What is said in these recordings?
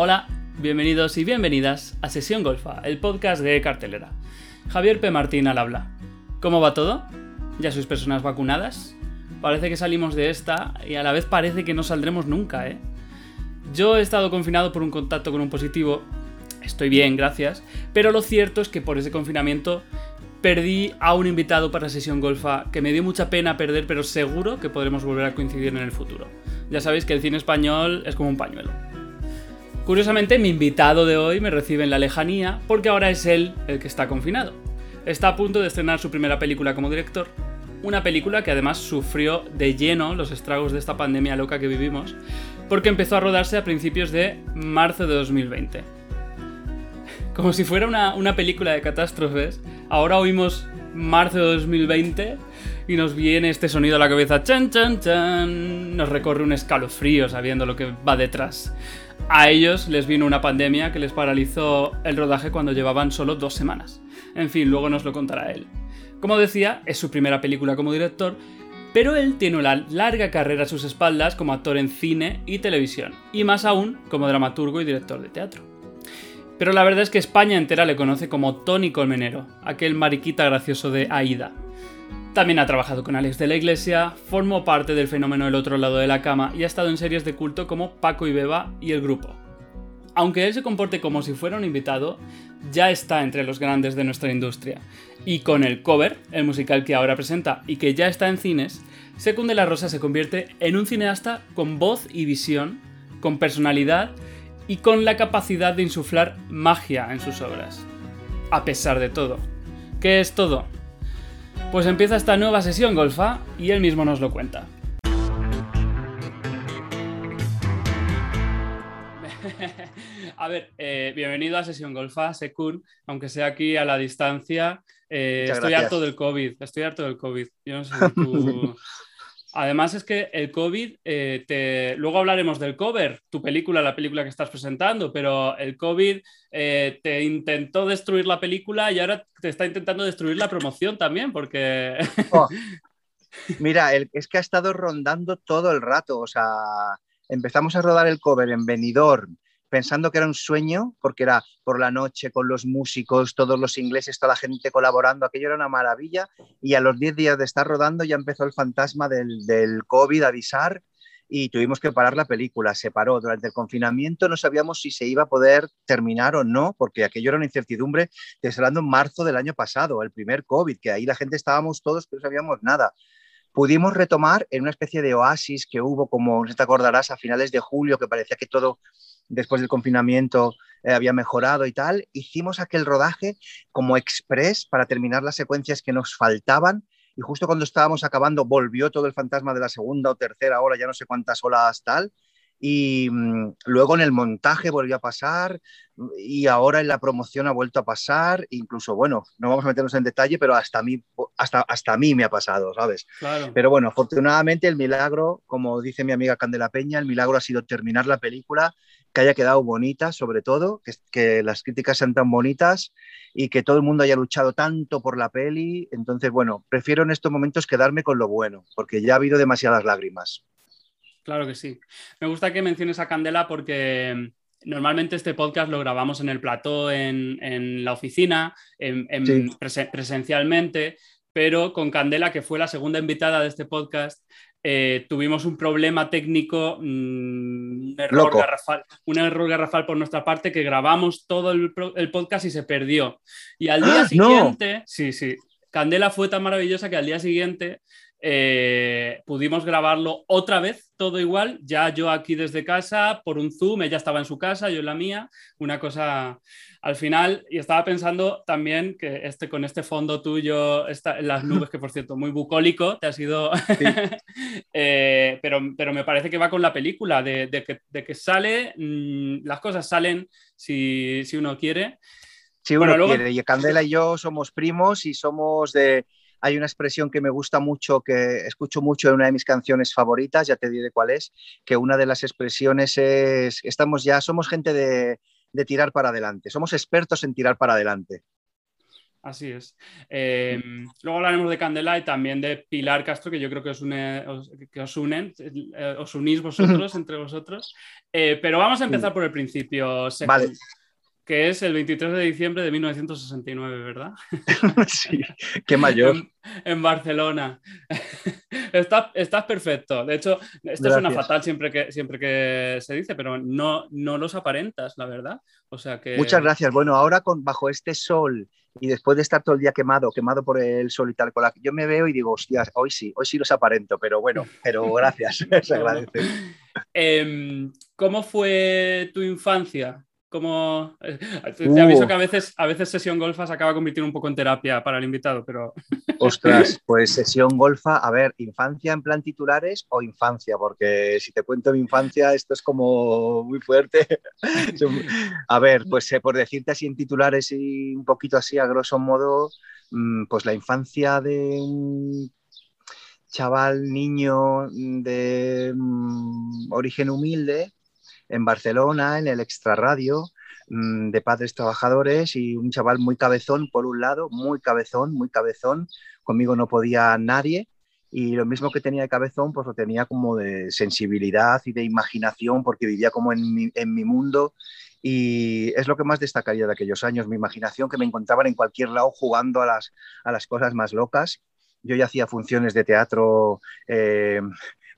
Hola, bienvenidos y bienvenidas a Sesión Golfa, el podcast de Cartelera. Javier P. Martín al habla. ¿Cómo va todo? ¿Ya sois personas vacunadas? Parece que salimos de esta y a la vez parece que no saldremos nunca, ¿eh? Yo he estado confinado por un contacto con un positivo, estoy bien, gracias, pero lo cierto es que por ese confinamiento perdí a un invitado para Sesión Golfa que me dio mucha pena perder, pero seguro que podremos volver a coincidir en el futuro. Ya sabéis que el cine español es como un pañuelo. Curiosamente, mi invitado de hoy me recibe en la lejanía porque ahora es él el que está confinado. Está a punto de estrenar su primera película como director, una película que además sufrió de lleno los estragos de esta pandemia loca que vivimos, porque empezó a rodarse a principios de marzo de 2020. Como si fuera una, una película de catástrofes, ahora oímos marzo de 2020 y nos viene este sonido a la cabeza, chan chan chan, nos recorre un escalofrío sabiendo lo que va detrás. A ellos les vino una pandemia que les paralizó el rodaje cuando llevaban solo dos semanas. En fin, luego nos lo contará él. Como decía, es su primera película como director, pero él tiene una larga carrera a sus espaldas como actor en cine y televisión, y más aún como dramaturgo y director de teatro. Pero la verdad es que España entera le conoce como Tony Colmenero, aquel mariquita gracioso de Aida, también ha trabajado con Alex de la Iglesia, formó parte del fenómeno El otro lado de la cama y ha estado en series de culto como Paco y Beba y El Grupo. Aunque él se comporte como si fuera un invitado, ya está entre los grandes de nuestra industria. Y con el cover, el musical que ahora presenta y que ya está en cines, Secunde la Rosa se convierte en un cineasta con voz y visión, con personalidad y con la capacidad de insuflar magia en sus obras. A pesar de todo. ¿Qué es todo? Pues empieza esta nueva sesión golfa y él mismo nos lo cuenta. a ver, eh, bienvenido a Sesión Golfa, Secur, aunque sea aquí a la distancia. Eh, estoy harto del COVID, estoy harto del COVID. Yo no sé si tú... Además es que el COVID, eh, te... luego hablaremos del cover, tu película, la película que estás presentando, pero el COVID eh, te intentó destruir la película y ahora te está intentando destruir la promoción también, porque... Oh. Mira, es que ha estado rondando todo el rato, o sea, empezamos a rodar el cover en Benidorm, pensando que era un sueño, porque era por la noche con los músicos, todos los ingleses, toda la gente colaborando, aquello era una maravilla. Y a los 10 días de estar rodando ya empezó el fantasma del, del COVID a avisar y tuvimos que parar la película. Se paró durante el confinamiento, no sabíamos si se iba a poder terminar o no, porque aquello era una incertidumbre. Estoy hablando en marzo del año pasado, el primer COVID, que ahí la gente estábamos todos que no sabíamos nada pudimos retomar en una especie de oasis que hubo, como te acordarás, a finales de julio, que parecía que todo después del confinamiento eh, había mejorado y tal, hicimos aquel rodaje como express para terminar las secuencias que nos faltaban y justo cuando estábamos acabando volvió todo el fantasma de la segunda o tercera hora, ya no sé cuántas horas tal, y mm, luego en el montaje volvió a pasar y ahora en la promoción ha vuelto a pasar, incluso, bueno, no vamos a meternos en detalle, pero hasta a mí, hasta, hasta a mí me ha pasado, ¿sabes? Pero bueno, afortunadamente el milagro, como dice mi amiga Candela Peña, el milagro ha sido terminar la película, que haya quedado bonita sobre todo, que, que las críticas sean tan bonitas y que todo el mundo haya luchado tanto por la peli. Entonces, bueno, prefiero en estos momentos quedarme con lo bueno, porque ya ha habido demasiadas lágrimas. Claro que sí. Me gusta que menciones a Candela porque mm, normalmente este podcast lo grabamos en el plató, en, la oficina, en, presencialmente, pero con Candela, que fue la segunda invitada de este podcast, eh, tuvimos un problema técnico, mm, un, error garrafal, un error garrafal por nuestra parte que grabamos todo el, podcast y se perdió. Y al día ¡Ah, siguiente, sí, sí, Candela fue tan maravillosa que al día siguiente eh, pudimos grabarlo otra vez, todo igual, ya yo aquí desde casa, por un Zoom, ella estaba en su casa, yo en la mía, una cosa al final, y estaba pensando también que este, con este fondo tuyo, esta, las nubes, que por cierto, muy bucólico, te ha sido, eh, pero, pero me parece que va con la película, de, que, sale, mm, las cosas salen si, uno quiere. Si uno quiere, y Candela y yo somos primos y somos de hay una expresión que me gusta mucho, que escucho mucho en una de mis canciones favoritas, ya te diré cuál es, que una de las expresiones es, estamos ya, somos gente de, tirar para adelante, somos expertos en tirar para adelante. Así es. Em, luego hablaremos de Candela y también de Pilar Castro, que yo creo que os, que os unen, eh, os unís vosotros entre vosotros. Eh, pero vamos a empezar por el principio. Vale que es el 23 de diciembre de 1969, ¿verdad? sí, qué mayor. En, Barcelona. estás, estás, perfecto. De hecho, esto es una fatal siempre que, siempre que se dice, pero no, no los aparentas, la verdad. O sea que... Muchas gracias. Bueno, ahora con, bajo este sol y después de estar todo el día quemado, quemado por el sol y tal, con yo me veo y digo, hostias, hoy sí, hoy sí los aparento, pero bueno, pero gracias, se agradece. Em, ¿Cómo fue tu infancia? Como eh, te, aviso uh. que a veces, a veces sesión golfa se acaba convirtiendo un poco en terapia para el invitado, pero. Ostras, pues sesión golfa, a ver, infancia en plan titulares o infancia, porque si te cuento mi infancia, esto es como muy fuerte. A ver, pues eh, por decirte así en titulares y un poquito así a grosso modo, mm, pues la infancia de un chaval, niño de mm, origen humilde, en Barcelona, en el extrarradio mm, de padres trabajadores y un chaval muy cabezón, por un lado, muy cabezón, muy cabezón. Conmigo no podía nadie y lo mismo que tenía de cabezón, pues lo tenía como de sensibilidad y de imaginación porque vivía como en mi, en mi mundo y es lo que más destacaría de aquellos años, mi imaginación, que me encontraban en cualquier lado jugando a las, a las cosas más locas. Yo ya hacía funciones de teatro eh,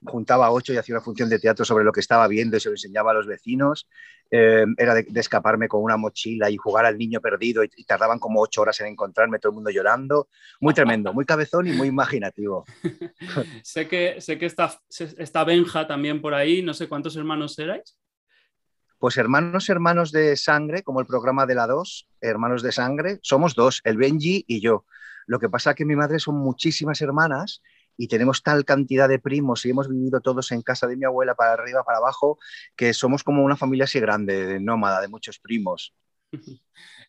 juntaba ocho y hacía una función de teatro sobre lo que estaba viendo y se lo enseñaba a los vecinos. Eh, era de, escaparme con una mochila y jugar al niño perdido y, tardaban como ocho horas en encontrarme, todo el mundo llorando. Muy tremendo, muy cabezón y muy imaginativo. sé que, sé que está, está Benja también por ahí, no sé cuántos hermanos erais. Pues hermanos, hermanos de sangre, como el programa de la 2, hermanos de sangre, somos dos, el Benji y yo. Lo que pasa es que mi madre son muchísimas hermanas y tenemos tal cantidad de primos y hemos vivido todos en casa de mi abuela para arriba, para abajo, que somos como una familia así grande, de nómada, de muchos primos.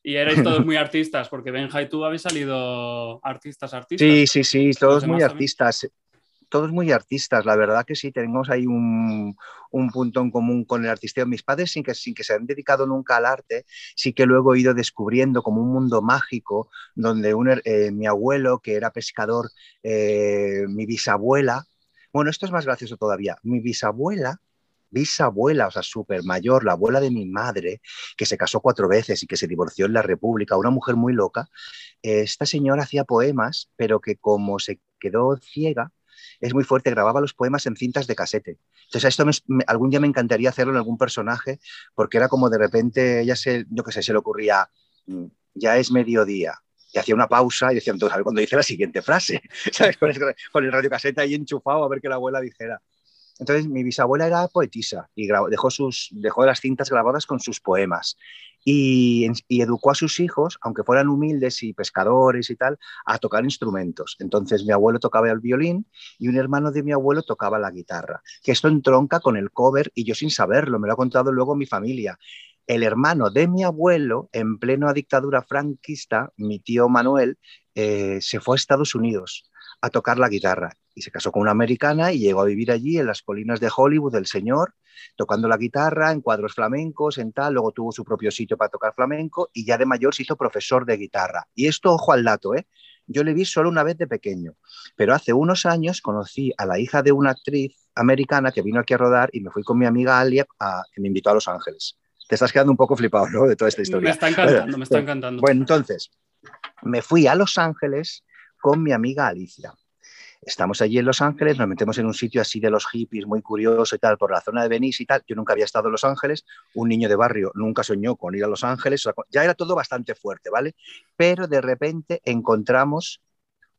y erais todos muy artistas, porque Benja y tú habéis salido artistas, artistas. Sí, sí, sí, todos muy artistas todos muy artistas, la verdad que sí, tenemos ahí un, punto en común con el artisteo. Mis padres, sin que, sin que se han dedicado nunca al arte, sí que luego he ido descubriendo como un mundo mágico, donde eh, mi abuelo, que era pescador, eh, mi bisabuela, bueno, esto es más gracioso todavía, mi bisabuela bisabuela, o sea, súper mayor, la abuela de mi madre, que se casó cuatro veces y que se divorció en la República, una mujer muy loca, esta señora hacía poemas, pero que como se quedó ciega, es muy fuerte, grababa los poemas en cintas de casete. Entonces, esto algún día me encantaría hacerlo en algún personaje, porque era como de repente, ella se, yo qué sé, se le ocurría, mm, ya es mediodía, y hacía una pausa y decía, entonces, a ver cuando dice la siguiente frase, ¿sabes? Con el, con el ahí enchufado a ver que la abuela dijera. Entonces, mi bisabuela era poetisa y dejó, sus, dejó las cintas grabadas con sus poemas. Y, educó a sus hijos, aunque fueran humildes y pescadores y tal, a tocar instrumentos. Entonces mi abuelo tocaba el violín y un hermano de mi abuelo tocaba la guitarra, que esto entronca con el cover y yo sin saberlo, me lo ha contado luego mi familia. El hermano de mi abuelo, en plena dictadura franquista, mi tío Manuel, eh, se fue a Estados Unidos a tocar la guitarra y se casó con una americana y llegó a vivir allí en las colinas de Hollywood, el señor, tocando la guitarra en cuadros flamencos, en tal, luego tuvo su propio sitio para tocar flamenco y ya de mayor se hizo profesor de guitarra. Y esto, ojo al dato, ¿eh? yo le vi solo una vez de pequeño, pero hace unos años conocí a la hija de una actriz americana que vino aquí a rodar y me fui con mi amiga Alia, a, que me invitó a Los Ángeles. Te estás quedando un poco flipado, ¿no? De toda esta historia. Me está encantando, me está encantando. Bueno, entonces, me fui a Los Ángeles con mi amiga Alicia. Estamos allí en Los Ángeles, nos metemos en un sitio así de los hippies, muy curioso y tal, por la zona de Venice y tal. Yo nunca había estado en Los Ángeles, un niño de barrio nunca soñó con ir a Los Ángeles, ya era todo bastante fuerte, ¿vale? Pero de repente encontramos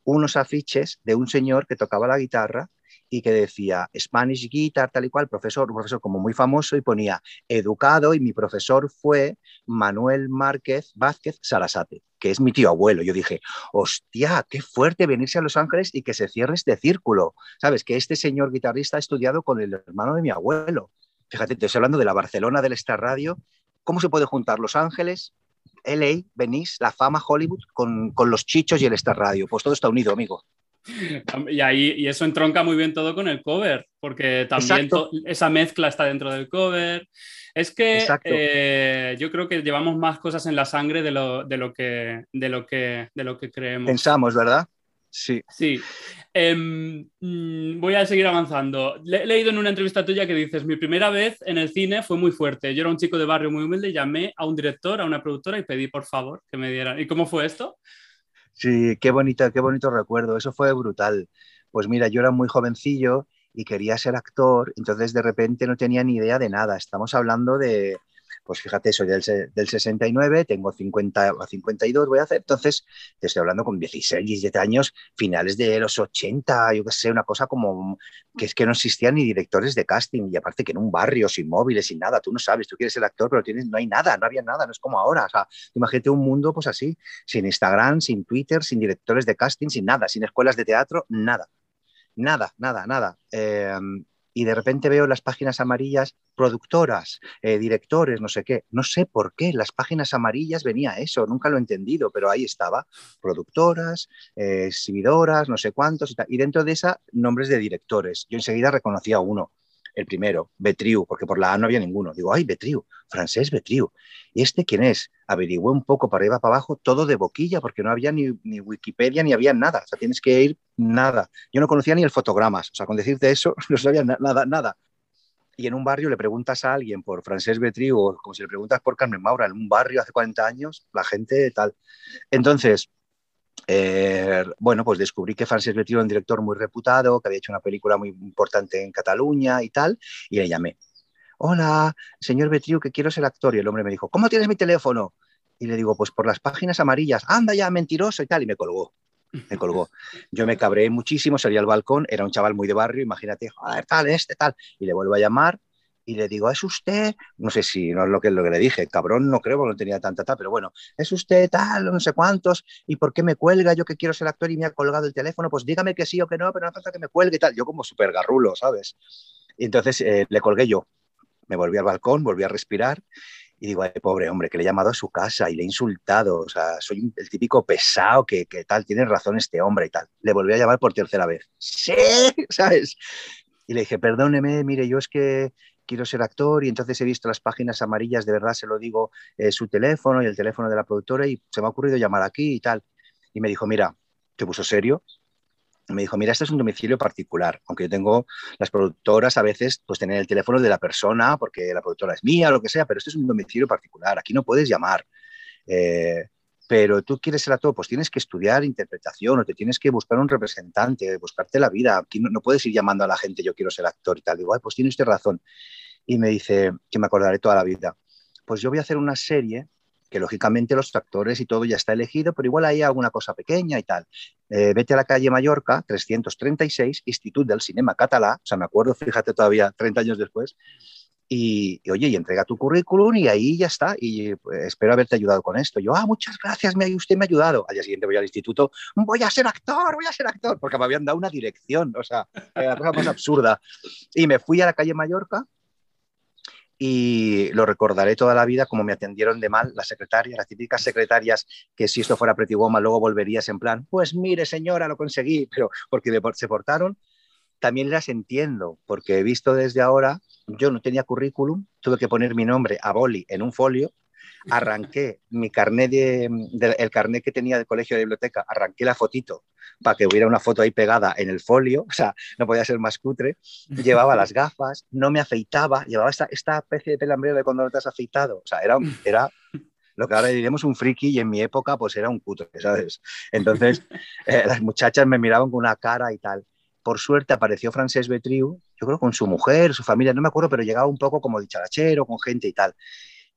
unos afiches de un señor que tocaba la guitarra y que decía Spanish Guitar, tal y cual, profesor, un profesor como muy famoso, y ponía educado, y mi profesor fue Manuel Márquez Vázquez Sarasate, que es mi tío abuelo. Yo dije, hostia, qué fuerte venirse a Los Ángeles y que se cierre este círculo. Sabes, que este señor guitarrista ha estudiado con el hermano de mi abuelo. Fíjate, te estoy hablando de la Barcelona del Star Radio. ¿Cómo se puede juntar Los Ángeles, LA, Venice, la fama Hollywood con, con los chichos y el Star Radio? Pues todo está unido, amigo. Y, ahí, y eso entronca muy bien todo con el cover, porque también esa mezcla está dentro del cover. Es que eh, yo creo que llevamos más cosas en la sangre de lo, de lo, que, de lo, que, de lo que creemos. Pensamos, ¿verdad? Sí. Sí. Em, mm, voy a seguir avanzando. he leído en una entrevista tuya que dices, mi primera vez en el cine fue muy fuerte. Yo era un chico de barrio muy humilde, llamé a un director, a una productora y pedí por favor que me dieran. ¿Y cómo fue esto? Sí, qué bonito, qué bonito recuerdo. Eso fue brutal. Pues mira, yo era muy jovencillo y quería ser actor, entonces de repente no tenía ni idea de nada. Estamos hablando de, pues fíjate, soy del, del 69, tengo 50 o 52, voy a hacer, entonces te estoy hablando con 16, 17 años, finales de los 80, yo qué sé, una cosa como que es que no existían ni directores de casting, y aparte que en un barrio sin móviles, sin nada, tú no sabes, tú quieres ser actor, pero tienes, no hay nada, no había nada, no es como ahora, o sea, imagínate un mundo pues así, sin Instagram, sin Twitter, sin directores de casting, sin nada, sin escuelas de teatro, nada. Nada, nada, nada. Eh, y de repente veo las páginas amarillas, productoras, eh, directores, no sé qué. No sé por qué las páginas amarillas venía eso, nunca lo he entendido, pero ahí estaba, productoras, eh, exhibidoras, no sé cuántos y. Y dentro de esa, nombres de directores. Yo enseguida reconocía uno, el primero, Betriu, porque por la A no había ninguno. Digo, ay, Betriu, francés Betriu. ¿Y este quién es? Averigüé un poco para arriba, para abajo, todo de boquilla, porque no había ni, ni, Wikipedia ni había nada. O sea, tienes que ir nada. Yo no conocía ni el fotogramas. O sea, con decirte eso, no sabía nada, nada. Y en un barrio le preguntas a alguien por Francés Betriu o como si le preguntas por Carmen Maura en un barrio hace 40 años, la gente tal. Entonces, eh, bueno, pues descubrí que Francis Betriu era un director muy reputado, que había hecho una película muy importante en Cataluña y tal, y le llamé. Hola, señor Betriu, que quiero ser actor. Y el hombre me dijo, ¿cómo tienes mi teléfono? Y le digo, pues por las páginas amarillas, anda ya, mentiroso y tal, y me colgó. Me colgó. Yo me cabré muchísimo, salí al balcón, era un chaval muy de barrio, imagínate, joder, tal, este, tal. Y le vuelvo a llamar, y le digo, ¿es usted? No sé si no es lo que, lo que le dije, cabrón, no creo, porque no tenía tanta tal, pero bueno, ¿es usted tal, no sé cuántos? ¿Y por qué me cuelga? Yo que quiero ser actor y me ha colgado el teléfono, pues dígame que sí o que no, pero no hace falta que me cuelgue y tal. Yo como súper garrulo, ¿sabes? Y entonces eh, le colgué yo. Me volví al balcón, volví a respirar y digo, ay, pobre hombre, que le he llamado a su casa y le he insultado, o sea, soy el típico pesado que, que tal, tiene razón este hombre y tal. Le volví a llamar por tercera vez. Sí, ¿sabes? Y le dije, perdóneme, mire, yo es que quiero ser actor y entonces he visto las páginas amarillas, de verdad se lo digo, eh, su teléfono y el teléfono de la productora y se me ha ocurrido llamar aquí y tal. Y me dijo, mira, te puso serio. me dijo, mira, este es un domicilio particular, aunque yo tengo las productoras a veces, pues tener el teléfono de la persona, porque la productora es mía, lo que sea, pero este es un domicilio particular, aquí no puedes llamar. Eh, pero tú quieres ser actor, pues tienes que estudiar interpretación o te tienes que buscar un representante, buscarte la vida. Aquí no, puedes ir llamando a la gente, yo quiero ser actor y tal. Digo, pues tiene usted razón. Y me dice, que me acordaré toda la vida. Pues yo voy a hacer una serie que lógicamente los actores y todo ya está elegido, pero igual hay alguna cosa pequeña y tal. Eh, vete a la calle Mallorca, 336, Institut del Cinema Catalá, o sea, me acuerdo, fíjate todavía, 30 años después, y, oye, y entrega tu currículum y ahí ya está. Y pues, espero haberte ayudado con esto. Yo, ah, muchas gracias, me, usted me ha ayudado. Al día siguiente voy al instituto, voy a ser actor, voy a ser actor, porque me habían dado una dirección, o sea, la cosa más absurda. Y me fui a la calle Mallorca y lo recordaré toda la vida como me atendieron de mal las secretarias, las típicas secretarias que si esto fuera Pretty Woman luego volverías en plan, pues mire señora, lo conseguí, pero porque se portaron también las entiendo, porque he visto desde ahora, yo no tenía currículum, tuve que poner mi nombre a boli en un folio, arranqué mi carnet de, el carnet que tenía del colegio de biblioteca, arranqué la fotito para que hubiera una foto ahí pegada en el folio, o sea, no podía ser más cutre, llevaba las gafas, no me afeitaba, llevaba esta, esta especie de pelambrero de cuando no te has afeitado, o sea, era, era lo que ahora diríamos un friki y en mi época pues era un cutre, ¿sabes? Entonces eh, las muchachas me miraban con una cara y tal por suerte apareció Francés Betriu, yo creo con su mujer, su familia, no me acuerdo, pero llegaba un poco como dicharachero, con gente y tal.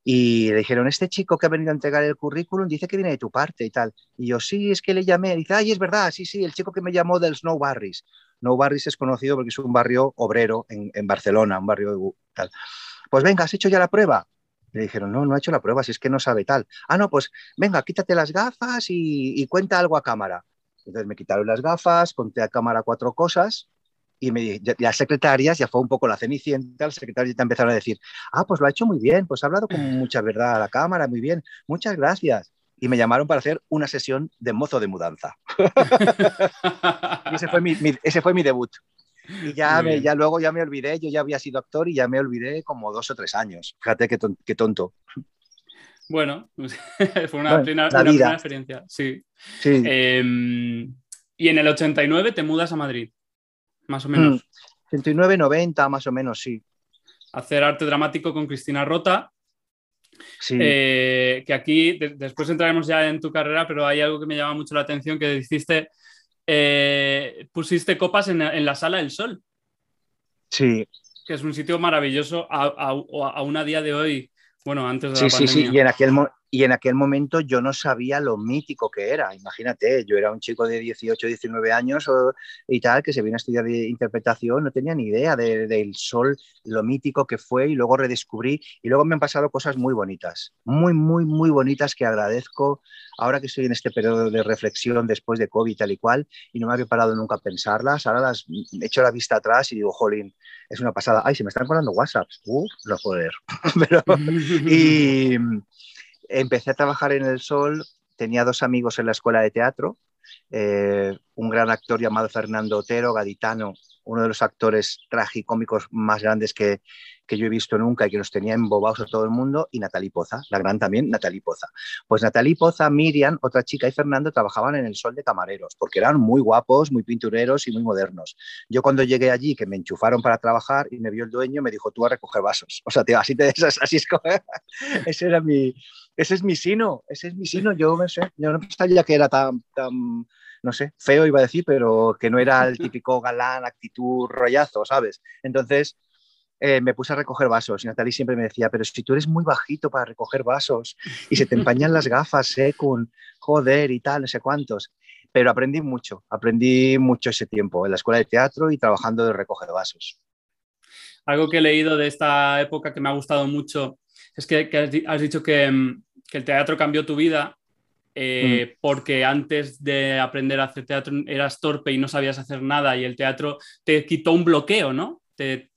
Y le dijeron, este chico que ha venido a entregar el currículum dice que viene de tu parte y tal. Y yo, sí, es que le llamé. dice, ay, es verdad, sí, sí, el chico que me llamó del Snow Barris. Snow Barris es conocido porque es un barrio obrero en, Barcelona, un barrio tal. Pues venga, ¿has hecho ya la prueba? Le dijeron, no, no ha hecho la prueba, si es que no sabe tal. Ah, no, pues venga, quítate las gafas y, y cuenta algo a cámara. Entonces me quitaron las gafas, conté a cámara cuatro cosas y me, las secretarias, ya fue un poco la cenicienta, las secretarias ya empezaron a decir, ah, pues lo ha hecho muy bien, pues ha hablado con mucha verdad a la cámara, muy bien, muchas gracias. Y me llamaron para hacer una sesión de mozo de mudanza. y ese fue mi, ese fue mi debut. Y ya, me, ya luego ya me olvidé, yo ya había sido actor y ya me olvidé como dos o tres años. Fíjate qué, qué tonto. Bueno, fue una, plena, experiencia, sí. sí. Em, y en el 89 te mudas a Madrid, más o menos. 89, mm, 90, más o menos, sí. Hacer arte dramático con Cristina Rota. Sí. Eh, que aquí, después entraremos ya en tu carrera, pero hay algo que me llama mucho la atención, que hiciste, eh, pusiste copas en, en, la Sala del Sol. Sí. Que es un sitio maravilloso, aún a, a día de hoy bueno, antes de sí, Sí, sí, y en, aquel, y en aquel momento yo no sabía lo mítico que era. Imagínate, yo era un chico de 18, 19 años y tal, que se vino a estudiar de interpretación, no tenía ni idea del sol, lo mítico que fue, y luego redescubrí, y luego me han pasado cosas muy bonitas, muy, muy, muy bonitas que agradezco ahora que estoy en este periodo de reflexión después de COVID tal y cual, y no me había parado nunca a pensarlas, ahora las he hecho la vista atrás y digo, jolín, es una pasada. Ay, se me están colando WhatsApp. Uf, no joder. Pero, y empecé a trabajar en El Sol, tenía dos amigos en la escuela de teatro, eh, un gran actor llamado Fernando Otero, gaditano, uno de los actores tragicómicos más grandes que, que yo he visto nunca y que nos tenía embobados a todo el mundo, y Natalie Poza, la gran también Natalie Poza. Pues Natalie Poza, Miriam, otra chica y Fernando trabajaban en el sol de camareros, porque eran muy guapos, muy pintureros y muy modernos. Yo cuando llegué allí, que me enchufaron para trabajar y me vio el dueño, me dijo, tú a recoger vasos. O sea, te, así te así es, ese era mi, ese es mi sino, ese es mi sino. Yo, no sé, yo no sabía que era tan, tan no sé, feo iba a decir, pero que no era el típico galán, actitud, rollazo, ¿sabes? Entonces, eh, me puse a recoger vasos y Natalie siempre me decía, pero si tú eres muy bajito para recoger vasos y se te empañan las gafas, ¿eh? Con joder y tal, no sé cuántos. Pero aprendí mucho, aprendí mucho ese tiempo en la escuela de teatro y trabajando de recoger vasos. Algo que he leído de esta época que me ha gustado mucho es que, has dicho que, mm, que, el teatro cambió tu vida eh, mm. porque antes de aprender a hacer teatro eras torpe y no sabías hacer nada y el teatro te quitó un bloqueo, ¿no? Te,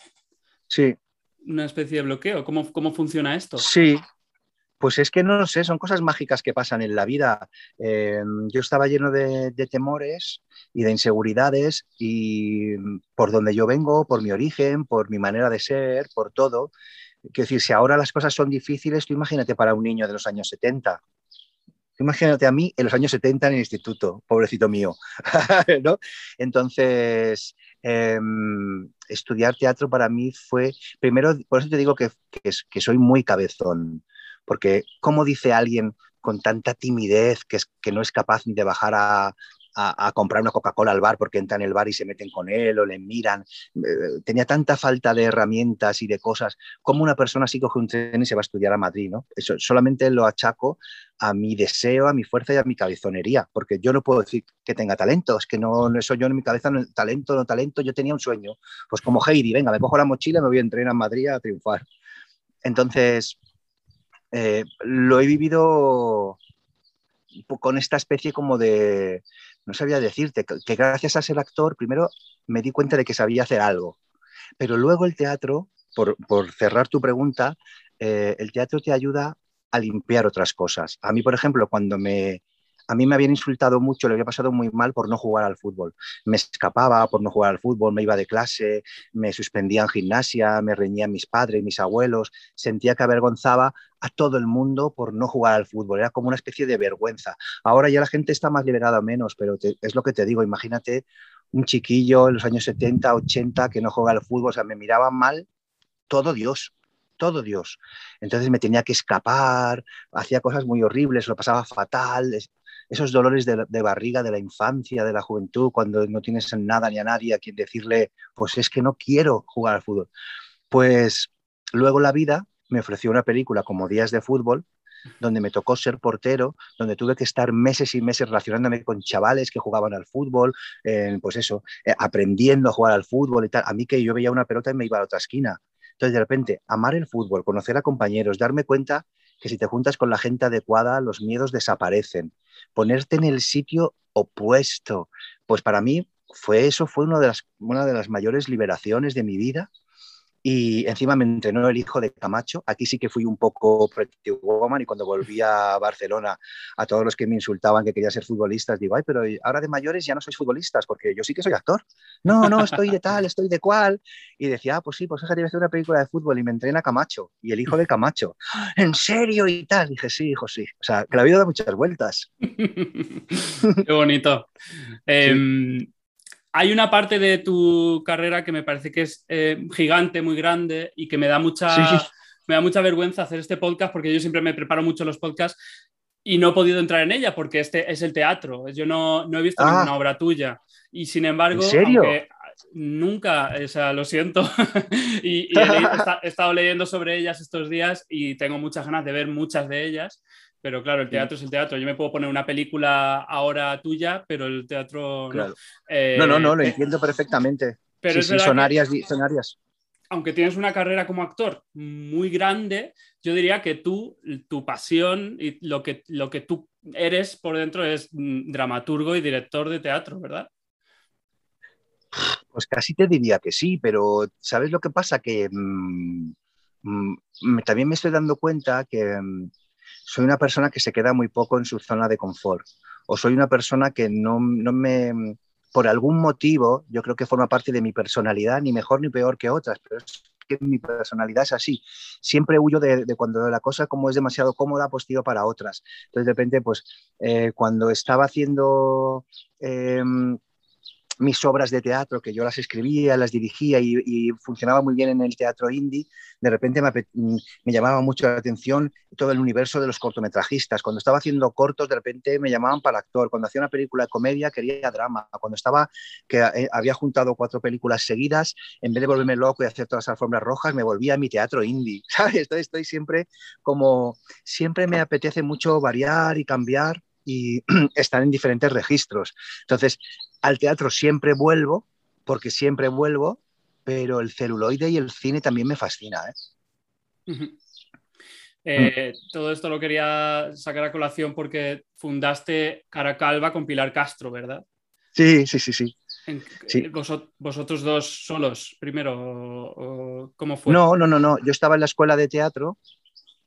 Sí. Una especie de bloqueo. ¿Cómo, cómo funciona esto? Sí, pues es que no sé, son cosas mágicas que pasan en la vida. Eh, yo estaba lleno de, temores y de inseguridades y por donde yo vengo, por mi origen, por mi manera de ser, por todo. Quiero decir, si ahora las cosas son difíciles, tú imagínate para un niño de los años 70. Imagínate a mí en los años 70 en el instituto, pobrecito mío. ¿no? Entonces, Em, estudiar teatro para mí fue, primero, por eso te digo que, que, soy muy cabezón, porque ¿cómo dice alguien con tanta timidez que, es, que no es capaz de bajar a, a, comprar una Coca-Cola al bar porque entran en el bar y se meten con él o le miran. Eh, tenía tanta falta de herramientas y de cosas. como una persona así coge un tren y se va a estudiar a Madrid? ¿no? Eso solamente lo achaco a mi deseo, a mi fuerza y a mi cabezonería, porque yo no puedo decir que tenga talento, es que no, no soy yo en mi cabeza, talento, no talento, yo tenía un sueño, pues como Heidi, venga, me cojo la mochila y me voy a entrenar a Madrid a triunfar. Entonces, eh, lo he vivido con esta especie como de, no sabía decirte, que, gracias a ser actor, primero me di cuenta de que sabía hacer algo, pero luego el teatro, por, cerrar tu pregunta, eh, el teatro te ayuda a limpiar otras cosas. A mí, por ejemplo, cuando me, a mí me habían insultado mucho, le había pasado muy mal por no jugar al fútbol. Me escapaba por no jugar al fútbol, me iba de clase, me suspendía en gimnasia, me reñían mis padres, mis abuelos, sentía que avergonzaba a todo el mundo por no jugar al fútbol, era como una especie de vergüenza. Ahora ya la gente está más liberada menos, pero es lo que te digo, imagínate un chiquillo en los años 70, 80 que no juega al fútbol, o sea, me miraban mal todo Dios, todo Dios. Entonces me tenía que escapar, hacía cosas muy horribles, lo pasaba fatal, esos dolores de, barriga de la infancia, de la juventud, cuando no tienes nada ni a nadie a quien decirle, pues es que no quiero jugar al fútbol. Pues luego la vida me ofreció una película como Días de Fútbol, donde me tocó ser portero, donde tuve que estar meses y meses relacionándome con chavales que jugaban al fútbol, pues eso, eh, aprendiendo a jugar al fútbol y tal. A mí que yo veía una pelota y me iba a la otra esquina. Entonces, de repente, amar el fútbol, conocer a compañeros, darme cuenta que si te juntas con la gente adecuada, los miedos desaparecen. Ponerte en el sitio opuesto. Pues para mí fue eso, fue una de las, una de las mayores liberaciones de mi vida. Y encima me entrenó el hijo de Camacho. Aquí sí que fui un poco pretty woman y cuando volví a Barcelona a todos los que me insultaban que quería ser futbolistas, digo, ay, pero ahora de mayores ya no sois futbolistas porque yo sí que soy actor. No, no, estoy de tal, estoy de cual. Y decía, ah, pues sí, pues fíjate, voy a hacer una película de fútbol y me entrena Camacho y el hijo de Camacho. ¿En serio? Y tal. dije, sí, hijo, sí. O sea, que la vida da muchas vueltas. Qué bonito. Em, hay una parte de tu carrera que me parece que es eh, gigante, muy grande y que me da mucha, me da mucha vergüenza hacer este podcast porque yo siempre me preparo mucho los podcasts y no he podido entrar en ella porque este es el teatro. Yo no, no he visto ah. ninguna obra tuya y sin embargo, nunca, o sea, lo siento. y, he, estado leyendo sobre ellas estos días y tengo muchas ganas de ver muchas de ellas. Pero claro, el teatro es el teatro. Yo me puedo poner una película ahora tuya, pero el teatro. No, eh, no, no, lo eh, entiendo perfectamente. Pero son, áreas, son áreas. Aunque tienes una carrera como actor muy grande, yo diría que tú, tu pasión y lo que, lo que tú eres por dentro es mm, dramaturgo y director de teatro, ¿verdad? Pues casi te diría que sí, pero ¿sabes lo que pasa? Que mm, mm, también me estoy dando cuenta que soy una persona que se queda muy poco en su zona de confort o soy una persona que no, me, por algún motivo, yo creo que forma parte de mi personalidad, ni mejor ni peor que otras, pero es que mi personalidad es así. Siempre huyo de, cuando la cosa como es demasiado cómoda, pues para otras. Entonces, de repente, pues eh, cuando estaba haciendo... Em, mis obras de teatro, que yo las escribía, las dirigía y, funcionaba muy bien en el teatro indie, de repente mm, me, llamaba mucho la atención todo el universo de los cortometrajistas. Cuando estaba haciendo cortos, de repente me llamaban para actor. Cuando hacía una película de comedia, quería drama. Cuando estaba, que eh, había juntado cuatro películas seguidas, en vez de volverme loco y hacer todas las alfombras rojas, me volvía a mi teatro indie. ¿sabes? estoy siempre como, siempre me apetece mucho variar y cambiar y están en diferentes registros. Entonces, al teatro siempre vuelvo, porque siempre vuelvo, pero el celuloide y el cine también me fascina. ¿eh? Eh, todo esto lo quería sacar a colación porque fundaste Caracalva con Pilar Castro, ¿verdad? Sí, sí, sí, sí. Eh, ¿Vosotros dos solos primero? ¿Cómo fue? No, no, no, no. Yo estaba en la escuela de teatro,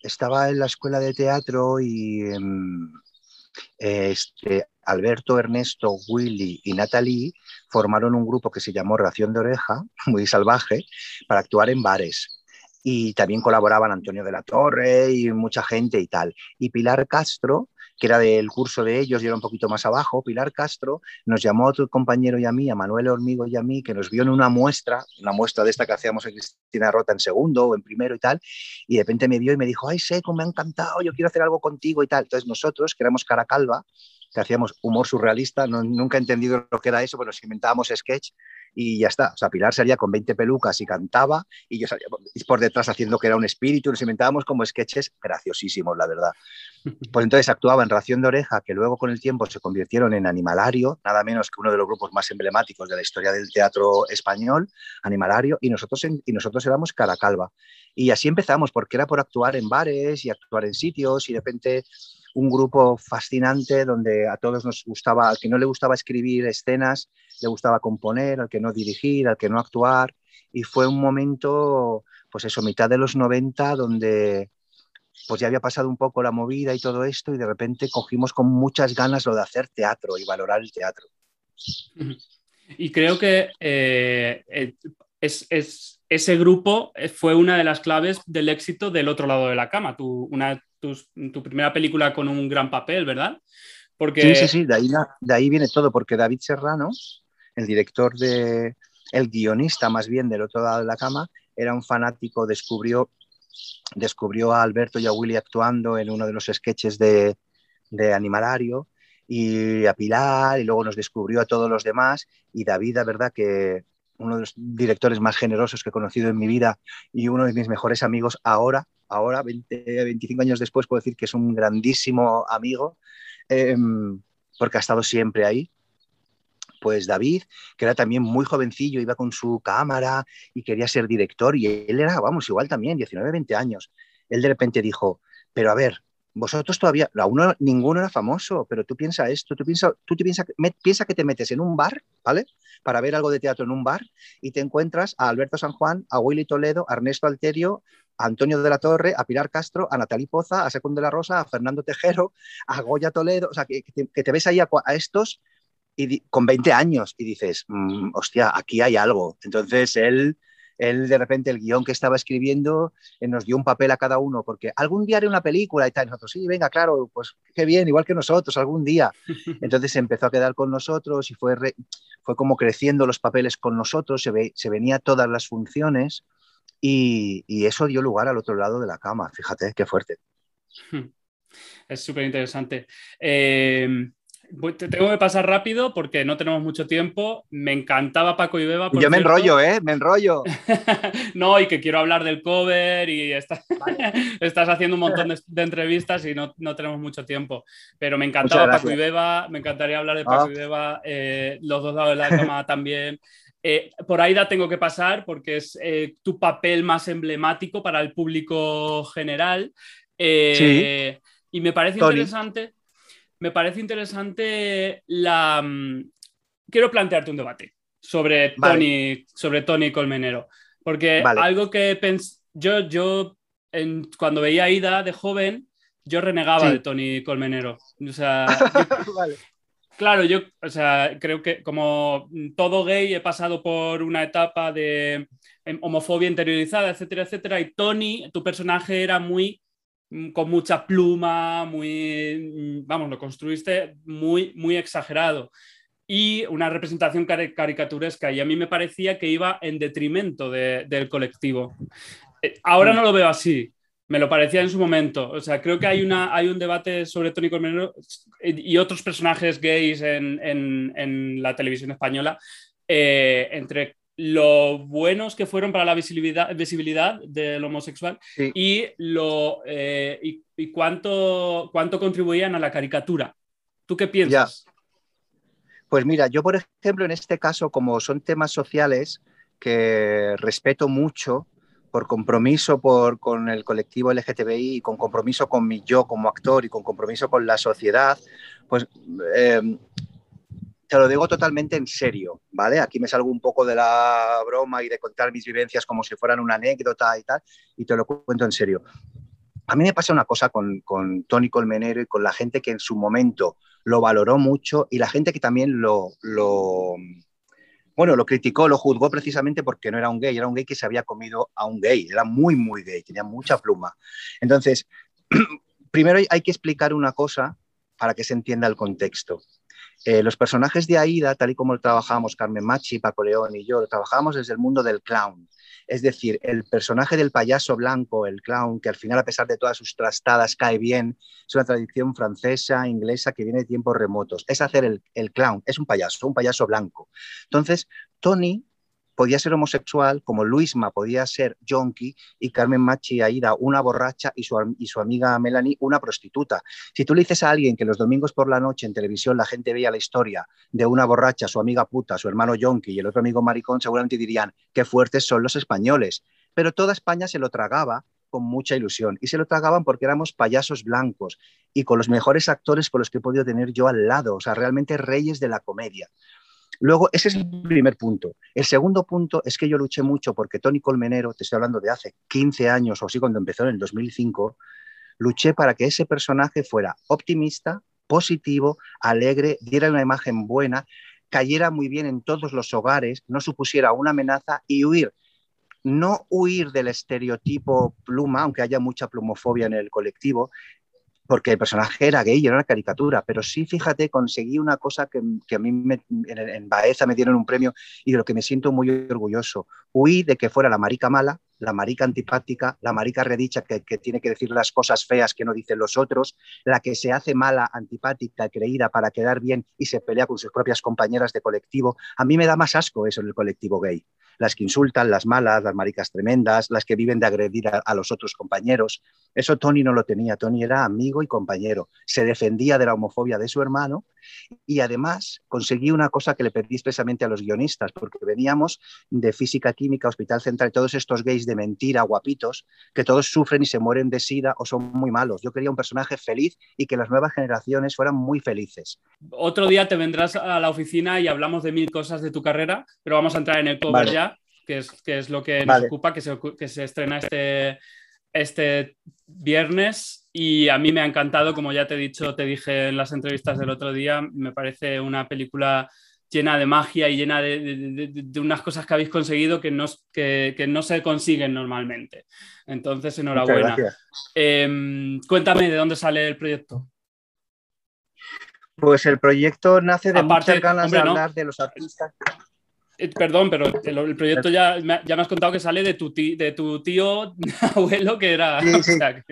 estaba en la escuela de teatro y em, este, Alberto, Ernesto, Willy y Natalie formaron un grupo que se llamó Ración de Oreja, muy salvaje, para actuar en bares. Y también colaboraban Antonio de la Torre y mucha gente y tal. Y Pilar Castro, que era del curso de ellos y era un poquito más abajo, Pilar Castro nos llamó a otro compañero y a mí, a Manuel Hormigo y a mí, que nos vio en una muestra, una muestra de esta que hacíamos en Cristina Rota en segundo o en primero y tal, y de repente me vio y me dijo, ay, Seco, me ha encantado, yo quiero hacer algo contigo y tal. Entonces nosotros, que éramos cara calva, que hacíamos humor surrealista, nunca he entendido lo que era eso, pero nos inventábamos sketch y ya está. O sea, Pilar salía con 20 pelucas y cantaba y yo salía por detrás haciendo que era un espíritu, nos inventábamos como sketches graciosísimos, la verdad. Pues entonces actuaba en Ración de Oreja, que luego con el tiempo se convirtieron en Animalario, nada menos que uno de los grupos más emblemáticos de la historia del teatro español, Animalario, y nosotros, y nosotros éramos Caracalva. Y así empezamos, porque era por actuar en bares y actuar en sitios y de repente un grupo fascinante donde a todos nos gustaba, al que no le gustaba escribir escenas, le gustaba componer, al que no dirigir, al que no actuar. Y fue un momento, pues eso, mitad de los 90, donde pues ya había pasado un poco la movida y todo esto y de repente cogimos con muchas ganas lo de hacer teatro y valorar el teatro. Y creo que eh, eh, es, ese grupo fue una de las claves del éxito del otro lado de la cama. Tu, una, tu, primera película con un gran papel, ¿verdad? Porque... Sí, sí, sí, de ahí, de ahí viene todo, porque David Serrano, el director de, el guionista más bien del otro lado de la cama, era un fanático, descubrió, descubrió a Alberto y a Willy actuando en uno de los sketches de, de Animalario y a Pilar y luego nos descubrió a todos los demás y David, la verdad que uno de los directores más generosos que he conocido en mi vida y uno de mis mejores amigos ahora, ahora, 20, 25 años después, puedo decir que es un grandísimo amigo, em, porque ha estado siempre ahí. Pues David, que era también muy jovencillo, iba con su cámara y quería ser director, y él era, vamos, igual también, 19, 20 años. Él de repente dijo, pero a ver, vosotros todavía, uno, ninguno era famoso, pero tú piensas esto, tú piensas tú piensa, piensa que te metes en un bar, ¿vale? Para ver algo de teatro en un bar y te encuentras a Alberto San Juan, a Willy Toledo, a Ernesto Alterio, a Antonio de la Torre, a Pilar Castro, a Natalie Poza, a Segundo de la Rosa, a Fernando Tejero, a Goya Toledo, o sea, que, te, ves ahí a, estos y con 20 años y dices, mm, hostia, aquí hay algo. Entonces él él de repente el guion que estaba escribiendo eh, nos dio un papel a cada uno, porque algún día haré una película y tal, nosotros, sí, venga, claro, pues qué bien, igual que nosotros, algún día. Entonces empezó a quedar con nosotros y fue, fue como creciendo los papeles con nosotros, se, ve, se venía todas las funciones y, y, eso dio lugar al otro lado de la cama, fíjate, qué fuerte. Es súper interesante. Eh, te tengo que pasar rápido porque no tenemos mucho tiempo. Me encantaba Paco y Beba. Yo me enrollo, ¿eh? Me enrollo. no, y que quiero hablar del cover y estás haciendo un montón de, entrevistas y no, tenemos mucho tiempo. Pero me encantaba Paco y Beba, me encantaría hablar de Paco ah. y Beba, eh, los dos lados de la cama también. Eh, por Aida tengo que pasar porque es eh, tu papel más emblemático para el público general. Sí. Y me parece interesante me parece interesante la... Mm, quiero plantearte un debate sobre Tony, sobre Tony Colmenero, porque algo que yo, yo cuando veía a Ida de joven, yo renegaba de Tony Colmenero. O sea, claro, yo o sea, creo que como todo gay he pasado por una etapa de em, homofobia interiorizada, etcétera, etcétera, y Tony, tu personaje era muy con mucha pluma, muy, mm, vamos, lo construiste muy, muy exagerado. Y una representación caricaturesca, y a mí me parecía que iba en detrimento del colectivo. Eh, ahora no lo veo así, me lo parecía en su momento. O sea, creo que hay, una, hay un debate sobre Tony Colmenero y otros personajes gays en, la televisión española eh, entre lo buenos que fueron para la visibilidad, visibilidad del homosexual y, lo, eh, y, cuánto, cuánto contribuían a la caricatura. ¿Tú qué piensas? Pues mira, yo por ejemplo en este caso, como son temas sociales que respeto mucho por compromiso por, con el colectivo LGTBI y con compromiso con mi yo como actor y con compromiso con la sociedad, pues eh, te lo digo totalmente en serio, ¿vale? Aquí me salgo un poco de la broma y de contar mis vivencias como si fueran una anécdota y tal, y te lo cuento en serio. A mí me pasa una cosa con, con Tony Colmenero y con la gente que en su momento lo valoró mucho y la gente que también lo, lo, bueno, lo criticó, lo juzgó precisamente porque no era un gay, era un gay que se había comido a un gay, era muy, muy gay, tenía mucha pluma. Entonces, primero hay que explicar una cosa para que se entienda el contexto. Eh, los personajes de Aida, tal y como lo trabajábamos Carmen Machi, Paco León y yo, lo trabajábamos desde el mundo del clown. Es decir, el personaje del payaso blanco, el clown, que al final, a pesar de todas sus trastadas, cae bien, es una tradición francesa, inglesa, que viene de tiempos remotos. Es hacer el clown, es un payaso, un payaso blanco. Entonces, Tony podía ser homosexual, como Luisma podía ser yonki y Carmen Machi Aida una borracha y su, y su amiga Melanie una prostituta. Si tú le dices a alguien que los domingos por la noche en televisión la gente veía la historia de una borracha, su amiga puta, su hermano yonki y el otro amigo maricón, seguramente dirían qué fuertes son los españoles. Pero toda España se lo tragaba con mucha ilusión y se lo tragaban porque éramos payasos blancos y con los mejores actores con los que he podido tener yo al lado, o sea, realmente reyes de la comedia. Luego, ese es el primer punto. El segundo punto es que yo luché mucho porque Tony Colmenero, te estoy hablando de hace 15 años o así, cuando empezó en el 2005, luché para que ese personaje fuera optimista, positivo, alegre, diera una imagen buena, cayera muy bien en todos los hogares, no supusiera una amenaza y huir. No huir del estereotipo pluma, aunque haya mucha plumofobia en el colectivo, porque el personaje era gay y era una caricatura, pero sí, fíjate, conseguí una cosa que, a mí en, Baeza me dieron un premio y de lo que me siento muy orgulloso. Huí de que fuera la marica mala, la marica antipática, la marica redicha que, que, tiene que decir las cosas feas que no dicen los otros, la que se hace mala, antipática, creída para quedar bien y se pelea con sus propias compañeras de colectivo. A mí me da más asco eso en el colectivo gay las que insultan, las malas, las maricas tremendas, las que viven de agredir a, los otros compañeros. Eso Tony no lo tenía, Tony era amigo y compañero, se defendía de la homofobia de su hermano y además conseguí una cosa que le pedí expresamente a los guionistas, porque veníamos de física, química, hospital central, todos estos gays de mentira, guapitos, que todos sufren y se mueren de sida o son muy malos. Yo quería un personaje feliz y que las nuevas generaciones fueran muy felices. Otro día te vendrás a la oficina y hablamos de mil cosas de tu carrera, pero vamos a entrar en el cover ya, que es, que es lo que nos ocupa, que se, que se estrena este, este viernes y a mí me ha encantado, como ya te he dicho, te dije en las entrevistas del otro día, me parece una película llena de magia y llena de, unas cosas que habéis conseguido que no, que, no se consiguen normalmente. Entonces, enhorabuena. Em, cuéntame de dónde sale el proyecto. Pues el proyecto nace de muchas ganas de hablar de los artistas. Eh, perdón, pero el, proyecto ya, ya me has contado que sale de tu, tío, de tu tío abuelo que era...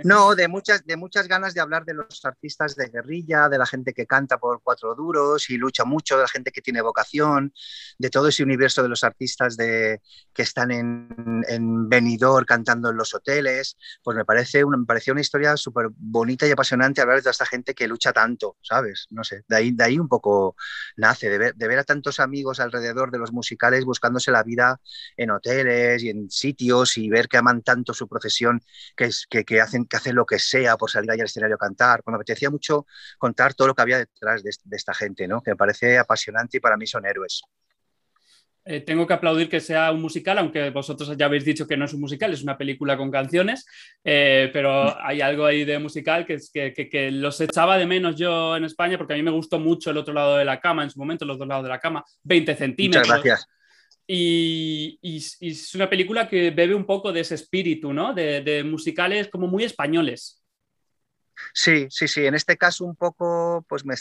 No, de muchas, de muchas ganas de hablar de los artistas de guerrilla, de la gente que canta por cuatro duros y lucha mucho, de la gente que tiene vocación, de todo ese universo de los artistas de, que están en, en Benidorm cantando en los hoteles. Pues me, parece una, me pareció una historia súper bonita y apasionante hablar de toda esta gente que lucha tanto, ¿sabes? No sé, de ahí, de ahí un poco nace, de ver, de ver a tantos amigos alrededor de los músicos buscándose la vida en hoteles y en sitios y ver que aman tanto su profesión que, es, que, hacen, que hacen lo que sea por salir allá al escenario a cantar. Bueno, me apetecía mucho contar todo lo que había detrás de, esta gente, ¿no? que me parece apasionante y para mí son héroes. Eh, tengo que aplaudir que sea un musical, aunque vosotros ya habéis dicho que no es un musical, es una película con canciones, eh, pero hay algo ahí de musical que, que, que, que, los echaba de menos yo en España, porque a mí me gustó mucho el otro lado de la cama, en su momento, los dos lados de la cama, 20 centímetros. Muchas gracias. Y, y, es una película que bebe un poco de ese espíritu, ¿no? De, de musicales como muy españoles. Sí, sí, sí. En este caso un poco, pues me,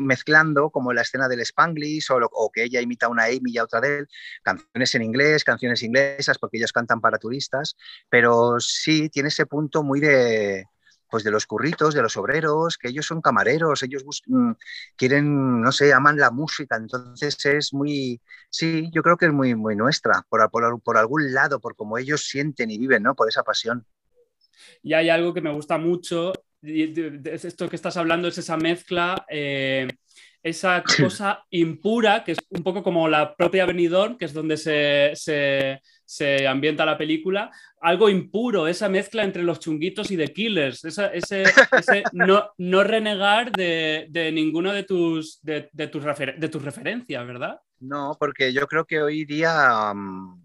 mezclando como la escena del Spanglish o, que ella imita una Amy y otra de él, canciones en inglés, canciones inglesas, porque ellos cantan para turistas, pero sí tiene ese punto muy de, pues de los curritos, de los obreros, que ellos son camareros, ellos mm, quieren, no sé, aman la música, entonces es muy, sí, yo creo que es muy, muy nuestra, por, por, por algún lado, por cómo ellos sienten y viven, ¿no? Por esa pasión. Y hay algo que me gusta mucho esto que estás hablando es esa mezcla, eh, esa cosa impura, que es un poco como la propia Benidorm, que es donde se, se, ambienta la película, algo impuro, esa mezcla entre los chunguitos y The Killers, ese, ese no, no, renegar de, de ninguno de tus, de, de tus, de tus referencias, ¿verdad? No, porque yo creo que hoy día... Mm,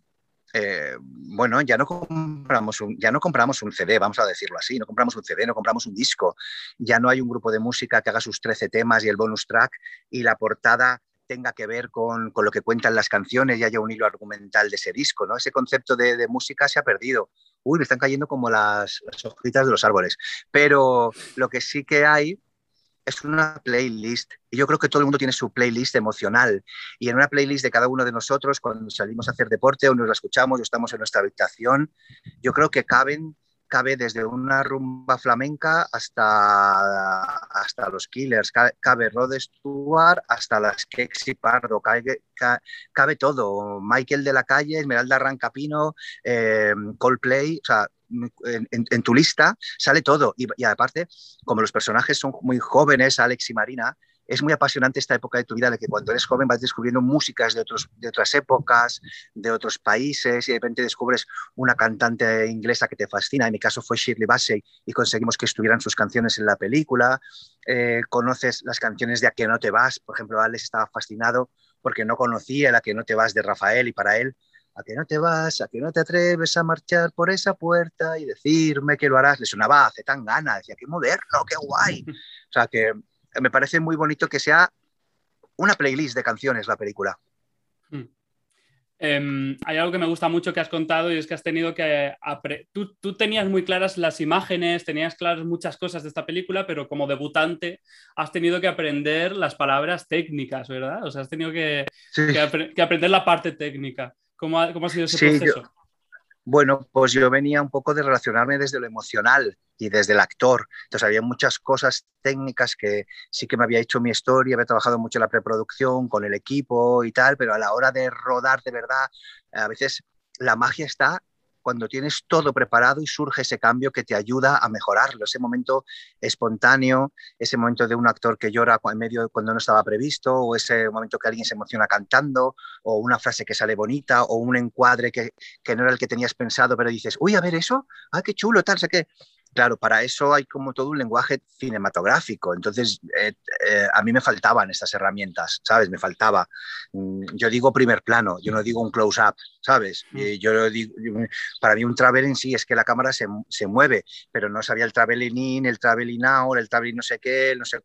eh, bueno, ya no, compramos un, ya no compramos un CD, vamos a decirlo así, no compramos un CD, no compramos un disco, ya no hay un grupo de música que haga sus 13 temas y el bonus track y la portada tenga que ver con, con lo que cuentan las canciones y haya un hilo argumental de ese disco, ¿no? Ese concepto de, música se ha perdido. Uy, me están cayendo como las, las hojitas de los árboles. Pero lo que sí que hay es una playlist. Y yo creo que todo el mundo tiene su playlist emocional. Y en una playlist de cada uno de nosotros, cuando salimos a hacer deporte o nos la escuchamos o estamos en nuestra habitación, yo creo que caben cabe desde una rumba flamenca hasta, hasta los Killers, cabe Rod Stewart hasta las Kexi Pardo, cabe, todo. Michael de la Calle, Esmeralda Rancapino, eh, Coldplay, o sea, en, tu lista sale todo. Y, aparte, como los personajes son muy jóvenes, Alex y Marina, es muy apasionante esta época de tu vida de que cuando eres joven vas descubriendo músicas de, otros, de otras épocas, de otros países y de repente descubres una cantante inglesa que te fascina. En mi caso fue Shirley Bassey y conseguimos que estuvieran sus canciones en la película. Eh, conoces las canciones de A que no te vas. Por ejemplo, Alex estaba fascinado porque no conocía la que no te vas de Rafael y para él a que no te vas, a que no te atreves a marchar por esa puerta y decirme que lo harás. Le sonaba hace tan gana, decía, qué moderno, qué guay. O sea, que me parece muy bonito que sea una playlist de canciones la película. Hmm. Em, hay algo que me gusta mucho que has contado y es que has tenido que... Tú, tú, tenías muy claras las imágenes, tenías claras muchas cosas de esta película, pero como debutante has tenido que aprender las palabras técnicas, ¿verdad? O sea, has tenido que, que, aprender la parte técnica. ¿Cómo ha, cómo ha sido ese proceso? Bueno, pues yo venía un poco de relacionarme desde lo emocional y desde el actor. Entonces había muchas cosas técnicas que sí que me había hecho mi historia, había trabajado mucho en la preproducción con el equipo y tal, pero a la hora de rodar de verdad, a veces la magia está cuando tienes todo preparado y surge ese cambio que te ayuda a mejorarlo, ese momento espontáneo, ese momento de un actor que llora en medio cuando no estaba previsto, o ese momento que alguien se emociona cantando, o una frase que sale bonita, o un encuadre que, que no era el que tenías pensado, pero dices, uy, a ver eso, ah, qué chulo, tal, sé qué. Claro, para eso hay como todo un lenguaje cinematográfico. Entonces, eh, eh, a mí me faltaban estas herramientas, ¿sabes? Me faltaba. Mm, yo digo primer plano, yo no digo un close-up, ¿sabes? Mm. yo digo, para mí un traveling sí es que la cámara se, se, mueve, pero no sabía el traveling in, el traveling out, el traveling no sé qué, no sé,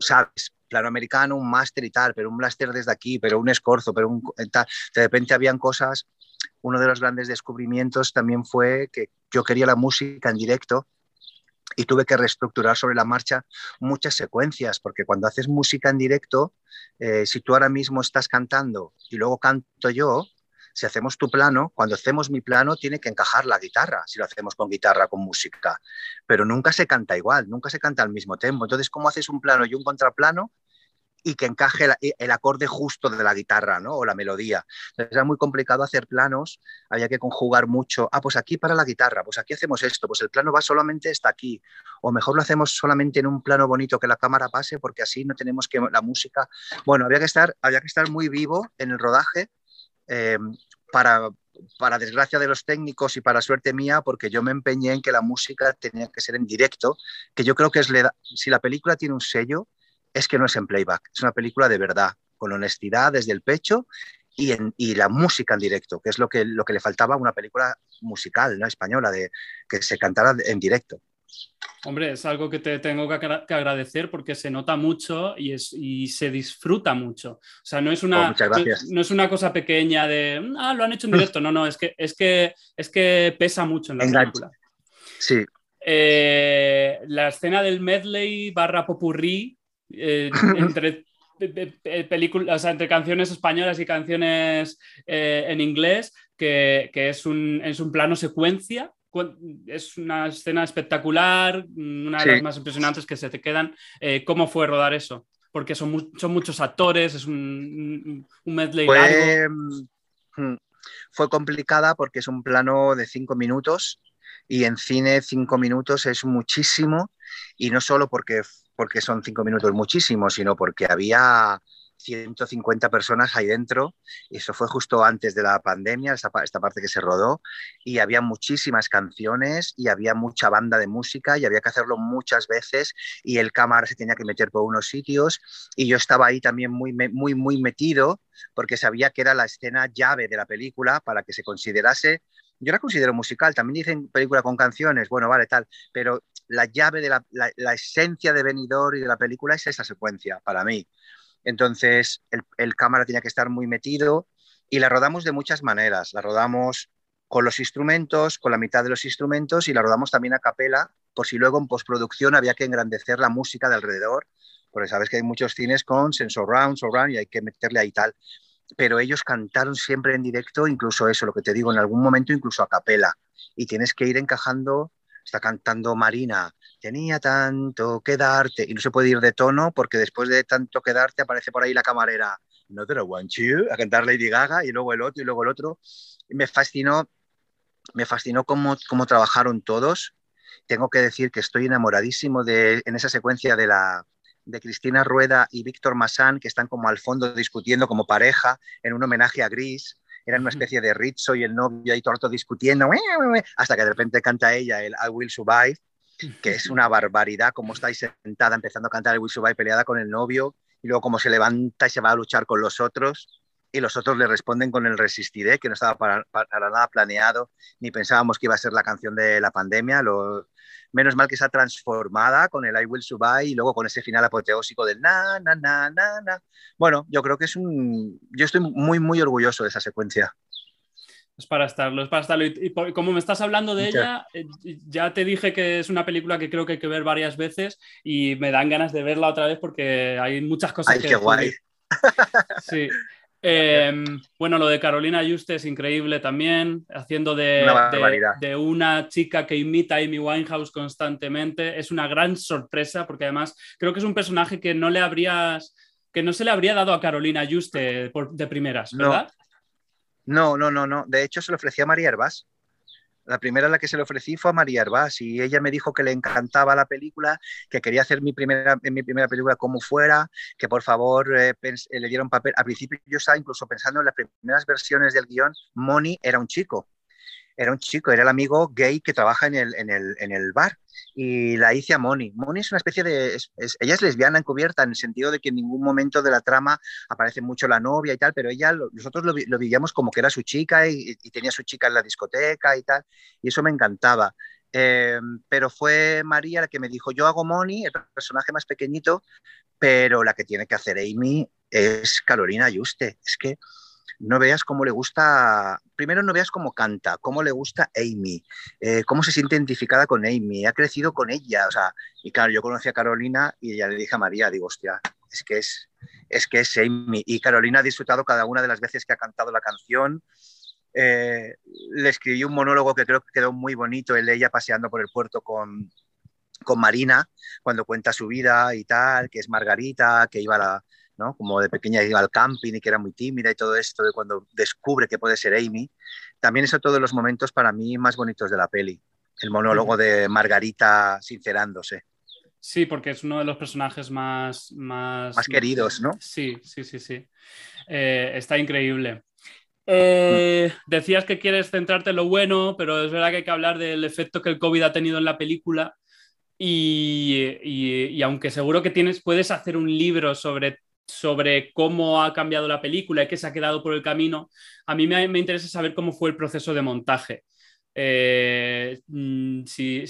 ¿sabes? Plano americano, un máster y tal, pero un blaster desde aquí, pero un escorzo, pero un tal. De repente habían cosas uno de los grandes descubrimientos también fue que yo quería la música en directo y tuve que reestructurar sobre la marcha muchas secuencias, porque cuando haces música en directo, eh, si tú ahora mismo estás cantando y luego canto yo, si hacemos tu plano, cuando hacemos mi plano tiene que encajar la guitarra, si lo hacemos con guitarra, con música, pero nunca se canta igual, nunca se canta al mismo tiempo. Entonces, ¿cómo haces un plano y un contraplano? Y que encaje el, acorde justo de la guitarra ¿no? o la melodía. era muy complicado hacer planos, había que conjugar mucho. Ah, pues aquí para la guitarra, pues aquí hacemos esto, pues el plano va solamente hasta aquí. O mejor lo hacemos solamente en un plano bonito que la cámara pase porque así no tenemos que la música. Bueno, había que estar, había que estar muy vivo en el rodaje eh, para, para desgracia de los técnicos y para suerte mía, porque yo me empeñé en que la música tenía que ser en directo, que yo creo que es, si la película tiene un sello, es que no es en playback, es una película de verdad, con honestidad desde el pecho y, en, la música en directo, que es lo que, lo que le faltaba a una película musical, ¿no? española, de que se cantara en directo. Hombre, es algo que te tengo que, agradecer porque se nota mucho y, es, y se disfruta mucho. O sea, no es una, oh, no, es una cosa pequeña de, ah, lo han hecho en directo. No, no, es que, es que, es que pesa mucho en la película. Sí. Eh, la escena del medley barra popurrí eh, entre películas, entre canciones españolas y canciones eh, en inglés, que, es, un, es, un, plano secuencia. Es una escena espectacular, una de las más impresionantes que se te quedan. Eh, ¿Cómo fue rodar eso? Porque son, son muchos actores, es un, un medley fue, mm, Fue complicada porque es un plano de cinco minutos y en cine cinco minutos es muchísimo y no solo porque porque son cinco minutos muchísimo, sino porque había 150 personas ahí dentro. Eso fue justo antes de la pandemia, esta, esta, parte que se rodó. Y había muchísimas canciones y había mucha banda de música y había que hacerlo muchas veces. Y el cámara se tenía que meter por unos sitios. Y yo estaba ahí también muy, muy, muy metido porque sabía que era la escena llave de la película para que se considerase yo la considero musical, también dicen película con canciones, bueno, vale, tal, pero la llave de la, esencia de Benidorm y de la película es esa secuencia, para mí. Entonces, el, el, cámara tenía que estar muy metido y la rodamos de muchas maneras. La rodamos con los instrumentos, con la mitad de los instrumentos y la rodamos también a capela, por si luego en postproducción había que engrandecer la música de alrededor, porque sabes que hay muchos cines con sensor round, surround y hay que meterle ahí tal pero ellos cantaron siempre en directo, incluso eso, lo que te digo, en algún momento incluso a capela. Y tienes que ir encajando, está cantando Marina, tenía tanto que darte, y no se puede ir de tono porque después de tanto que darte aparece por ahí la camarera, no te lo want you, a cantar Lady Gaga, y luego el otro, y luego el otro. me fascinó, me fascinó cómo, cómo trabajaron todos. Tengo que decir que estoy enamoradísimo de, en esa secuencia de la, de Cristina Rueda y Víctor Masán, que están como al fondo discutiendo como pareja en un homenaje a Gris. Eran una especie de Rizzo y el novio ahí todo discutiendo, hasta que de repente canta ella el I Will Survive, que es una barbaridad, como estáis sentada empezando a cantar el Will Survive peleada con el novio, y luego como se levanta y se va a luchar con los otros y los otros le responden con el Resistiré, que no estaba para, nada planeado, ni pensábamos que iba a ser la canción de la pandemia. Lo, menos mal que está transformada con el I Will Survive y luego con ese final apoteósico del na, na, na, na, na. Bueno, yo creo que es un... Yo estoy muy, muy orgulloso de esa secuencia. Es para estarlo, es para estarlo. Y, como me estás hablando de ella, eh, ya te dije que es una película que creo que hay que ver varias veces y me dan ganas de verla otra vez porque hay muchas cosas Ay, qué guay. Sí. Em, bueno, lo de Carolina Juste es increíble también, haciendo de una, de, una, chica que imita a Amy Winehouse constantemente. Es una gran sorpresa porque además creo que es un personaje que no le habrías, que no se le habría dado a Carolina Juste de primeras, ¿verdad? No, no, no, no. De hecho, se lo ofrecía a María Herbás. La primera a la que se le ofrecí fue a María Herbás y ella me dijo que le encantaba la película, que quería hacer mi primera, mi primera película como fuera, que por favor eh, le diera un papel. Al principio yo estaba incluso pensando en las primeras versiones del guion, Moni era un chico era un chico, era el amigo gay que trabaja en el, en el, en el bar y la hice a Moni. Moni es una especie de... ella es lesbiana encubierta en el sentido de que en ningún momento de la trama aparece mucho la novia y tal, pero ella, nosotros lo, lo vivíamos como que era su chica y, tenía su chica en la discoteca y tal, y eso me encantaba. Eh, pero fue María la que me dijo, yo hago Moni, el personaje más pequeñito, pero la que tiene que hacer Amy es Carolina Yuste. Es que no veas cómo le gusta, primero no veas cómo canta, cómo le gusta Amy, eh, cómo se siente identificada con Amy, ha crecido con ella, o sea, y claro, yo conocí a Carolina y ella le dije a María, digo, hostia, es que es, es que es Amy, y Carolina ha disfrutado cada una de las veces que ha cantado la canción, eh, le escribí un monólogo que creo que quedó muy bonito, el de ella paseando por el puerto con, con Marina, cuando cuenta su vida y tal, que es Margarita, que iba a la, como de pequeña iba al camping y que era muy tímida y todo esto, de cuando descubre que puede ser Amy. También eso todos los momentos para mí más bonitos de la peli. El monólogo de Margarita sincerándose. Sí, porque es uno de los personajes más... Más, más queridos, ¿no? Sí, sí, sí, sí. Eh, está increíble. Eh, decías que quieres centrarte en lo bueno, pero es verdad que hay que hablar del efecto que el COVID ha tenido en la película. Y, y, y, aunque seguro que tienes, puedes hacer un libro sobre sobre cómo ha cambiado la película y qué se ha quedado por el camino, a mí me, interesa saber cómo fue el proceso de montaje. Eh, mm, si,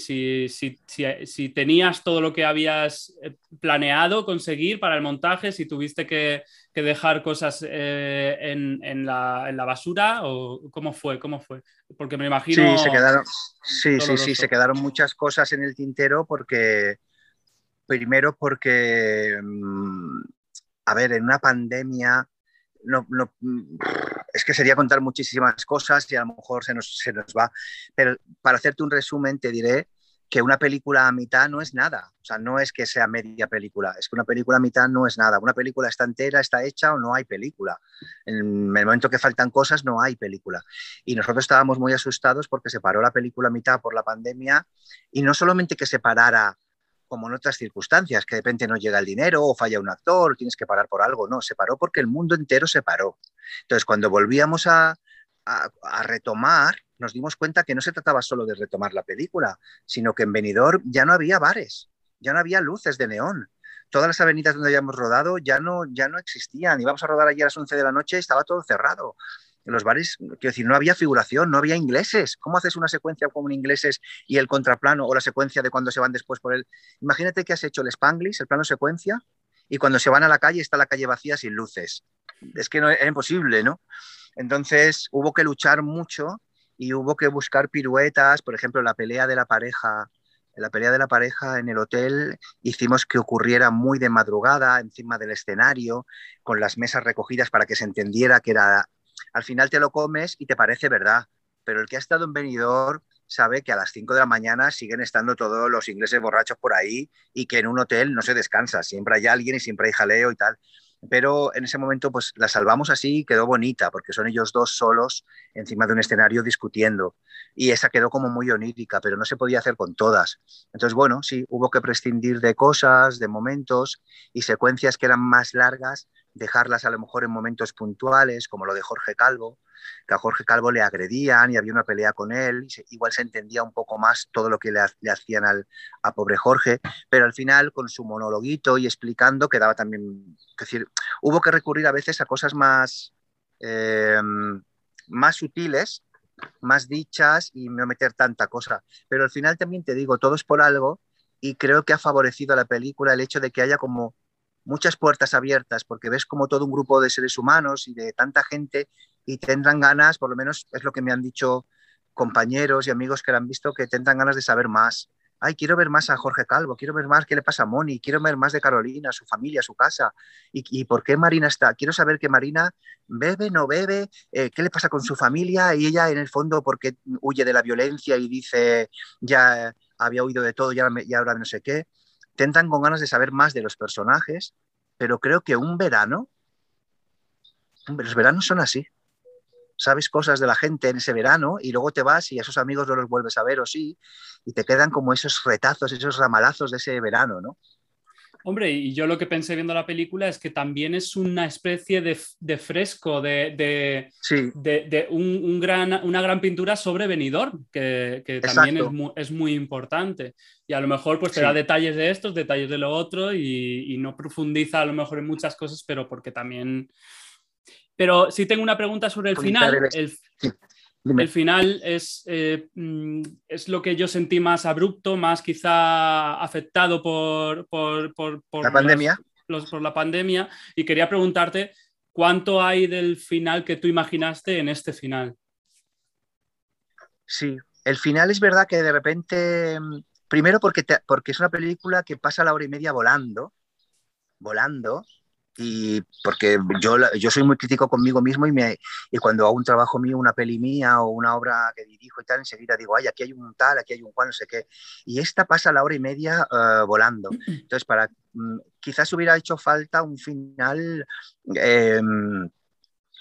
tenías todo lo que habías eh, planeado conseguir para el montaje, si tuviste que, dejar cosas eh, en, la, basura o cómo fue, cómo fue. Porque me imagino. Sí, se quedaron, sí, sí, sí, se quedaron muchas cosas en el tintero porque primero porque mm, a ver, en una pandemia, no, es que sería contar muchísimas cosas y a lo mejor se nos, se nos va, pero para hacerte un resumen te diré que una película a mitad no es nada, o sea, no es que sea media película, es que una película a mitad no es nada, una película está entera, está hecha o no hay película. En el momento que faltan cosas no hay película. Y nosotros estábamos muy asustados porque se paró la película a mitad por la pandemia y no solamente que se parara como en otras circunstancias, que de repente no llega el dinero o falla un actor, tienes que parar por algo. No, se paró porque el mundo entero se paró. Entonces, cuando volvíamos a, retomar, nos dimos cuenta que no se trataba solo de retomar la película, sino que en Benidorm ya no había bares, ya no había luces de neón. Todas las avenidas donde habíamos rodado ya no, ya no existían. Íbamos a rodar allí a las 11 de la noche y estaba todo cerrado en los bares, quiero decir, no había figuración, no había ingleses. ¿Cómo haces una secuencia con ingleses y el contraplano o la secuencia de cuando se van después por él? Imagínate que has hecho el Spanglish, el plano secuencia, y cuando se van a la calle está la calle vacía sin luces. Es que no, era imposible, ¿no? Entonces hubo que luchar mucho y hubo que buscar piruetas, por ejemplo, la pelea de la pareja, la pelea de la pareja en el hotel hicimos que ocurriera muy de madrugada encima del escenario, con las mesas recogidas para que se entendiera que era al final te lo comes y te parece verdad. Pero el que ha estado en Benidorm sabe que a las 5 de la mañana siguen estando todos los ingleses borrachos por ahí y que en un hotel no se descansa, siempre hay alguien y siempre hay jaleo y tal. Pero en ese momento pues la salvamos así y quedó bonita porque son ellos dos solos encima de un escenario discutiendo y esa quedó como muy onírica, pero no se podía hacer con todas. Entonces, bueno, sí, hubo que prescindir de cosas, de momentos y secuencias que eran más largas dejarlas a lo mejor en momentos puntuales, como lo de Jorge Calvo, que a Jorge Calvo le agredían y había una pelea con él, y igual se entendía un poco más todo lo que le, hacían al, a pobre Jorge, pero al final con su monologuito y explicando quedaba también, es decir, hubo que recurrir a veces a cosas más, eh, más sutiles, más dichas y no meter tanta cosa, pero al final también te digo, todo es por algo y creo que ha favorecido a la película el hecho de que haya como muchas puertas abiertas, porque ves como todo un grupo de seres humanos y de tanta gente y tendrán ganas, por lo menos es lo que me han dicho compañeros y amigos que la han visto, que tendrán ganas de saber más. ay, quiero ver más a Jorge Calvo, quiero ver más qué le pasa a Moni, quiero ver más de Carolina, su familia, su casa, y, por qué Marina está, quiero saber que Marina bebe, no bebe, eh, qué le pasa con su familia, y ella en el fondo porque huye de la violencia y dice, ya había huido de todo y ahora, no sé qué, tentan con ganas de saber más de los personajes, pero creo que un verano, los veranos son así sabes cosas de la gente en ese verano y luego te vas y a esos amigos no los vuelves a ver o sí, y te quedan como esos retazos, esos ramalazos de ese verano, ¿no? Hombre, y yo lo que pensé viendo la película es que también es una especie de, fresco, de, de, un, gran, una gran pintura sobre Benidorm, que, también es muy, es muy, importante. Y a lo mejor pues te da detalles de estos, detalles de lo otro, y, y, no profundiza a lo mejor en muchas cosas, pero porque también pero sí tengo una pregunta sobre el final. El, final es, eh, mm, es lo que yo sentí más abrupto, más quizá afectado por, la pandemia. por la pandemia. Y quería preguntarte cuánto hay del final que tú imaginaste en este final. Sí, el final es verdad que de repente, mm, primero porque, porque es una película que pasa la hora y media volando, volando, y porque yo, yo soy muy crítico conmigo mismo y, me, y cuando hago un trabajo mío, una peli mía o una obra que dirijo y tal, enseguida digo, ay, aquí hay un tal, aquí hay un cual, no sé qué. Y esta pasa la hora y media eh, volando. Entonces, para, mm, quizás hubiera hecho falta un final... Em,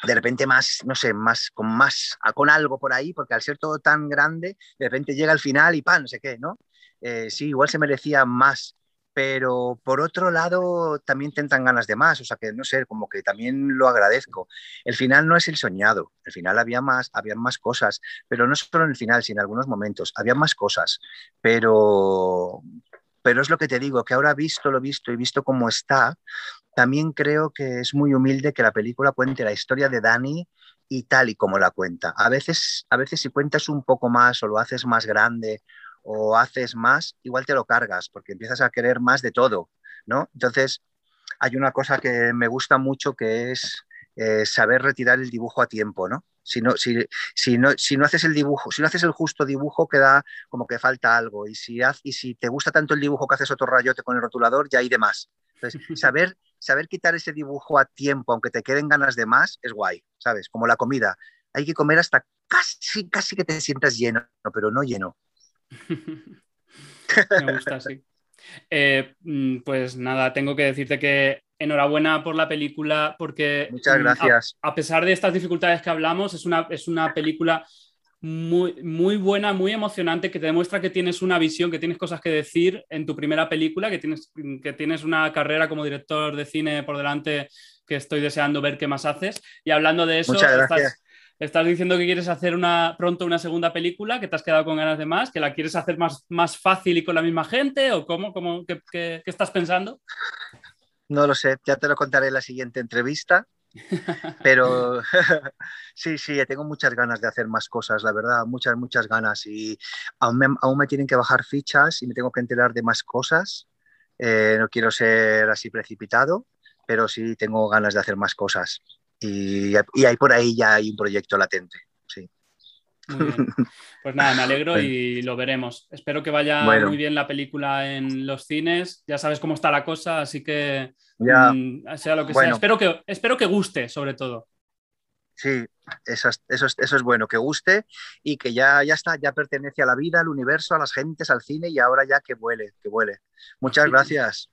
de repente más, no sé, más con más, con algo por ahí, porque al ser todo tan grande, de repente llega al final y pan, no sé qué, ¿no? Eh, sí, igual se merecía más pero por otro lado también tentan ganas de más, o sea que no sé, como que también lo agradezco. El final no es el soñado, el final había más, había más cosas, pero no solo en el final, sino en algunos momentos, había más cosas, pero, pero es lo que te digo, que ahora visto lo visto y visto cómo está, también creo que es muy humilde que la película cuente la historia de Dani y tal y como la cuenta. A veces, a veces si cuentas un poco más o lo haces más grande o haces más, igual te lo cargas, porque empiezas a querer más de todo, ¿no? Entonces, hay una cosa que me gusta mucho que es eh, saber retirar el dibujo a tiempo, ¿no? Si no, si, si, no, si no haces el dibujo, si no haces el justo dibujo, queda como que falta algo. Y si, y si te gusta tanto el dibujo que haces otro rayote con el rotulador, ya hay de más. Entonces, saber, saber quitar ese dibujo a tiempo, aunque te queden ganas de más, es guay, ¿sabes? Como la comida. Hay que comer hasta casi, casi que te sientas lleno, pero no lleno. Me gusta, sí. Eh, mm, pues nada, tengo que decirte que enhorabuena por la película porque... Muchas mm, gracias. A, pesar de estas dificultades que hablamos, es una, es una película muy, muy buena, muy emocionante, que te demuestra que tienes una visión, que tienes cosas que decir en tu primera película, que tienes, que tienes una carrera como director de cine por delante que estoy deseando ver qué más haces. Y hablando de eso, Muchas gracias. Estás diciendo que quieres hacer una, pronto una segunda película, que te has quedado con ganas de más, que la quieres hacer más, más fácil y con la misma gente, o cómo, cómo qué, estás pensando? No lo sé, ya te lo contaré en la siguiente entrevista. Pero sí, sí, tengo muchas ganas de hacer más cosas, la verdad, muchas, muchas ganas. Y aún me, aún me tienen que bajar fichas y me tengo que enterar de más cosas. Eh, no quiero ser así precipitado, pero sí tengo ganas de hacer más cosas y, y ahí por ahí ya hay un proyecto latente. Sí. Pues nada, me alegro y lo veremos. Espero que vaya muy bien la película en los cines. Ya sabes cómo está la cosa, así que ya. Mm, sea lo que sea. Espero que, espero que guste, sobre todo. Sí, eso es, eso, eso es bueno, que guste y que ya, ya está, ya pertenece a la vida, al universo, a las gentes, al cine y ahora ya que vuele, que vuele. Muchas gracias.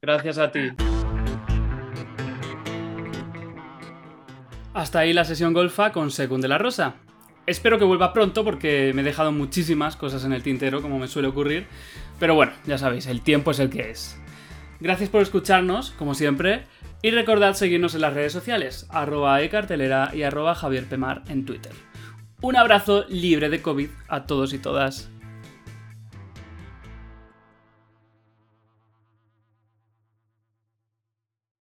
Gracias a ti. Hasta ahí la sesión golfa con Secund de la Rosa. Espero que vuelva pronto porque me he dejado muchísimas cosas en el tintero, como me suele ocurrir. Pero bueno, ya sabéis, el tiempo es el que es. Gracias por escucharnos, como siempre, y recordad seguirnos en las redes sociales, arroba ecartelera y arroba Javier Pemar en Twitter. Un abrazo libre de COVID a todos y todas.